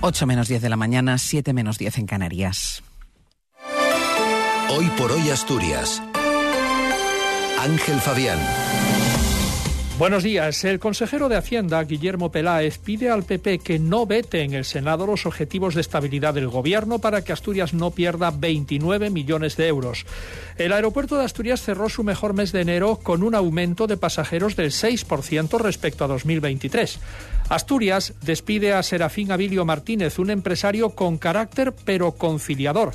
8 menos 10 de la mañana, 7 menos 10 en Canarias. Hoy por hoy Asturias. Ángel Fabián. Buenos días. El consejero de Hacienda, Guillermo Peláez, pide al PP que no vete en el Senado los objetivos de estabilidad del Gobierno para que Asturias no pierda 29 millones de euros. El aeropuerto de Asturias cerró su mejor mes de enero con un aumento de pasajeros del 6% respecto a 2023. Asturias despide a Serafín Abilio Martínez, un empresario con carácter pero conciliador.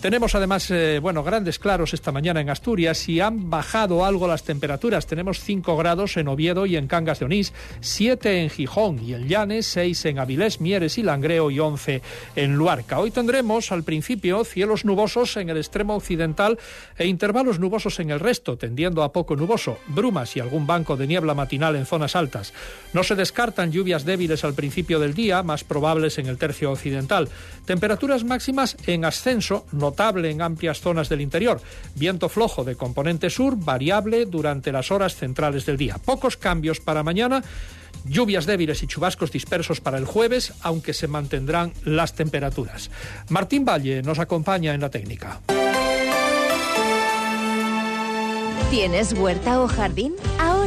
Tenemos además, eh, bueno, grandes claros esta mañana en Asturias y han bajado algo las temperaturas. Tenemos 5 grados en Oviedo y en Cangas de Onís, 7 en Gijón y en Llanes, 6 en Avilés, Mieres y Langreo y 11 en Luarca. Hoy tendremos al principio cielos nubosos en el extremo occidental e intervalos nubosos en el resto, tendiendo a poco nuboso, brumas y algún banco de niebla matinal en zonas altas. No se descartan lluvias débiles al principio del día, más probables en el tercio occidental. Temperaturas máximas en ascenso, no notable en amplias zonas del interior. Viento flojo de componente sur, variable durante las horas centrales del día. Pocos cambios para mañana. Lluvias débiles y chubascos dispersos para el jueves, aunque se mantendrán las temperaturas. Martín Valle nos acompaña en la técnica. ¿Tienes huerta o jardín?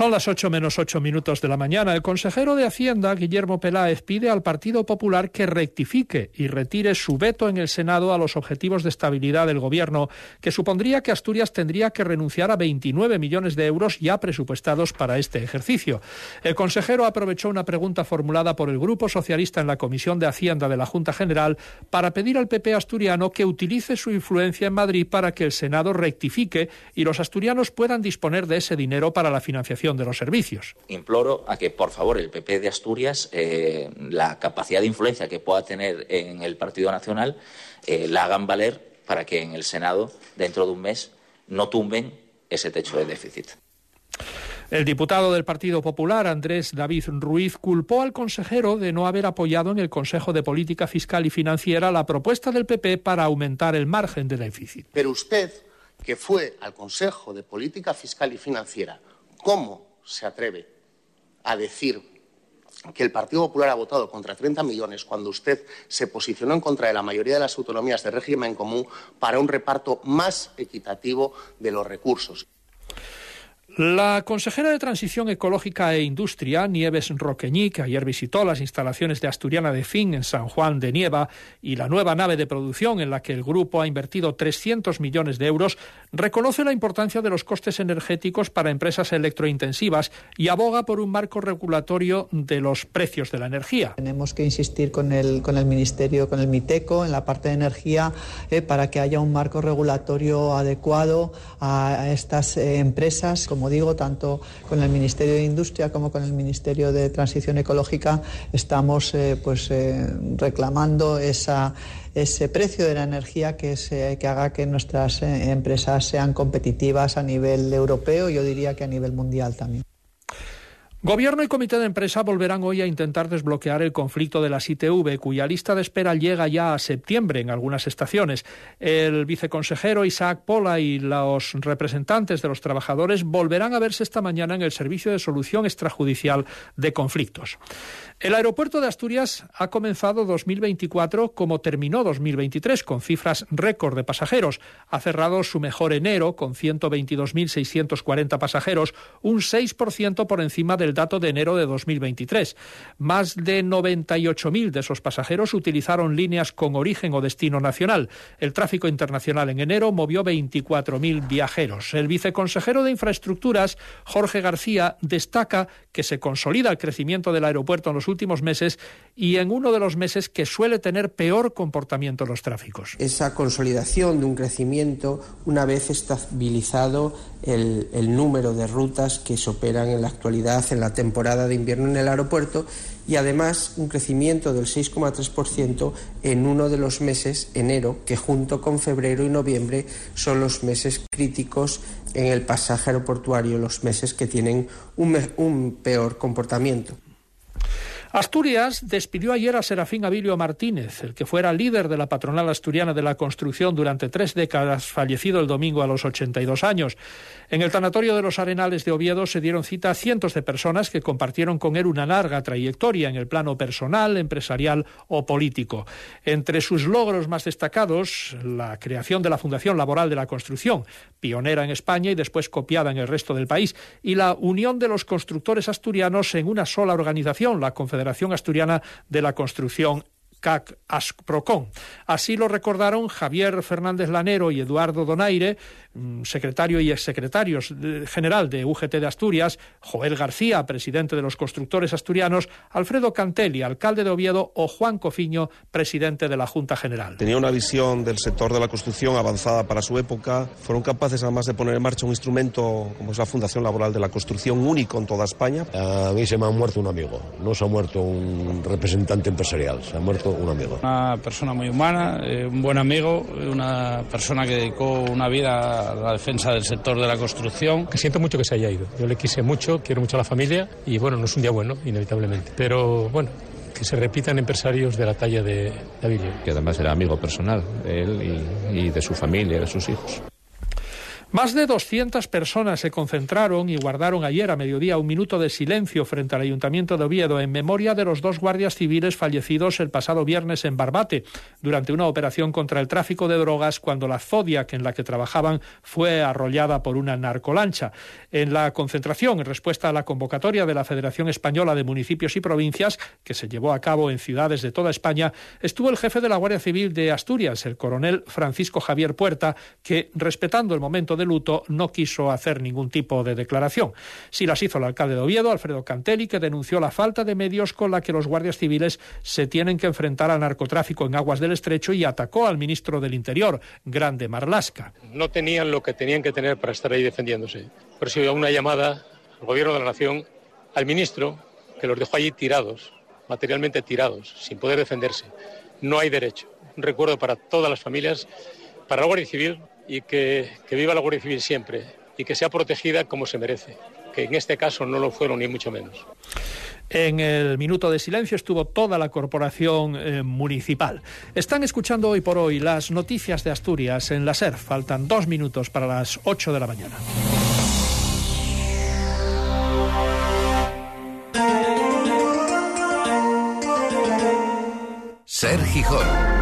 Son las 8 menos 8 minutos de la mañana. El consejero de Hacienda, Guillermo Peláez, pide al Partido Popular que rectifique y retire su veto en el Senado a los objetivos de estabilidad del Gobierno, que supondría que Asturias tendría que renunciar a 29 millones de euros ya presupuestados para este ejercicio. El consejero aprovechó una pregunta formulada por el Grupo Socialista en la Comisión de Hacienda de la Junta General para pedir al PP asturiano que utilice su influencia en Madrid para que el Senado rectifique y los asturianos puedan disponer de ese dinero para la financiación de los servicios. Imploro a que, por favor, el PP de Asturias, eh, la capacidad de influencia que pueda tener en el Partido Nacional, eh, la hagan valer para que en el Senado, dentro de un mes, no tumben ese techo de déficit. El diputado del Partido Popular, Andrés David Ruiz, culpó al consejero de no haber apoyado en el Consejo de Política Fiscal y Financiera la propuesta del PP para aumentar el margen de déficit. Pero usted, que fue al Consejo de Política Fiscal y Financiera ¿Cómo se atreve a decir que el Partido Popular ha votado contra 30 millones cuando usted se posicionó en contra de la mayoría de las autonomías de régimen común para un reparto más equitativo de los recursos? La consejera de Transición Ecológica e Industria, Nieves Roqueñí, que ayer visitó las instalaciones de Asturiana de Fin en San Juan de Nieva y la nueva nave de producción en la que el grupo ha invertido 300 millones de euros, reconoce la importancia de los costes energéticos para empresas electrointensivas y aboga por un marco regulatorio de los precios de la energía. Tenemos que insistir con el, con el Ministerio, con el MITECO, en la parte de energía, eh, para que haya un marco regulatorio adecuado a, estas eh, empresas como digo, tanto con el Ministerio de Industria como con el Ministerio de Transición Ecológica estamos eh, pues, eh, reclamando ese precio de la energía que, que haga que nuestras eh, empresas sean competitivas a nivel europeo, yo diría que a nivel mundial también. Gobierno y comité de empresa volverán hoy a intentar desbloquear el conflicto de las ITV, cuya lista de espera llega ya a septiembre en algunas estaciones. El viceconsejero Isaac Pola y los representantes de los trabajadores volverán a verse esta mañana en el Servicio de Solución Extrajudicial de Conflictos. El aeropuerto de Asturias ha comenzado 2024 como terminó 2023, con cifras récord de pasajeros. Ha cerrado su mejor enero con 122.640 pasajeros, un 6% por encima del dato de enero de 2023. Más de 98.000 de esos pasajeros utilizaron líneas con origen o destino nacional. El tráfico internacional en enero movió 24.000 viajeros. El viceconsejero de Infraestructuras, Jorge García, destaca que se consolida el crecimiento del aeropuerto en los últimos meses y en uno de los meses que suele tener peor comportamiento en los tráficos. Esa consolidación de un crecimiento una vez estabilizado el, el número de rutas que se operan en la actualidad en la temporada de invierno en el aeropuerto y además un crecimiento del 6,3% en uno de los meses, enero, que junto con febrero y noviembre son los meses críticos en el pasaje aeroportuario, los meses que tienen un peor comportamiento. Asturias despidió ayer a Serafín Abilio Martínez, el que fuera líder de la patronal asturiana de la construcción durante tres décadas, fallecido el domingo a los 82 años. En el tanatorio de los Arenales de Oviedo se dieron cita a cientos de personas que compartieron con él una larga trayectoria en el plano personal, empresarial o político. Entre sus logros más destacados, la creación de la Fundación Laboral de la Construcción, pionera en España y después copiada en el resto del país, y la unión de los constructores asturianos en una sola organización, la Confederación Federación Asturiana de la Construcción CAC Asprocon. Así lo recordaron Javier Fernández Lanero y Eduardo Donaire, mm, secretario y exsecretarios general de UGT de Asturias, Joel García, presidente de los constructores asturianos, Alfredo Cantelli, alcalde de Oviedo, o Juan Cofiño, presidente de la Junta General. Tenía una visión del sector de la construcción avanzada para su época. Fueron capaces además de poner en marcha un instrumento como es la Fundación Laboral de la Construcción, único en toda España. A mí se me ha muerto un amigo, no se ha muerto un representante empresarial, se ha muerto un amigo. Una persona muy humana, eh, un buen amigo, una persona que dedicó una vida a la defensa del sector de la construcción. Que siento mucho que se haya ido. Yo le quise mucho, quiero mucho a la familia y bueno, no es un día bueno, inevitablemente. Pero bueno, que se repitan empresarios de la talla de David. Que además era amigo personal de él y, y de su familia, de sus hijos. Más de 200 personas se concentraron y guardaron ayer a mediodía un minuto de silencio frente al Ayuntamiento de Oviedo en memoria de los dos guardias civiles fallecidos el pasado viernes en Barbate durante una operación contra el tráfico de drogas cuando la Zodiac en la que trabajaban fue arrollada por una narcolancha. En la concentración, en respuesta a la convocatoria de la Federación Española de Municipios y Provincias, que se llevó a cabo en ciudades de toda España, estuvo el jefe de la Guardia Civil de Asturias, el coronel Francisco Javier Puerta, que, respetando el momento de luto no quiso hacer ningún tipo de declaración. Sí las hizo el alcalde de Oviedo, Alfredo Cantelli, que denunció la falta de medios con la que los guardias civiles se tienen que enfrentar al narcotráfico en aguas del estrecho y atacó al ministro del Interior, Grande Marlasca. No tenían lo que tenían que tener para estar ahí defendiéndose. Por eso una llamada al gobierno de la nación, al ministro, que los dejó allí tirados, materialmente tirados, sin poder defenderse. No hay derecho. Un recuerdo para todas las familias, para la Guardia Civil, y que, que viva la Guardia Civil siempre y que sea protegida como se merece, que en este caso no lo fueron ni mucho menos. En el minuto de silencio estuvo toda la corporación eh, municipal. Están escuchando hoy por hoy las noticias de Asturias en la SER. Faltan dos minutos para las ocho de la mañana. Ser Gijón.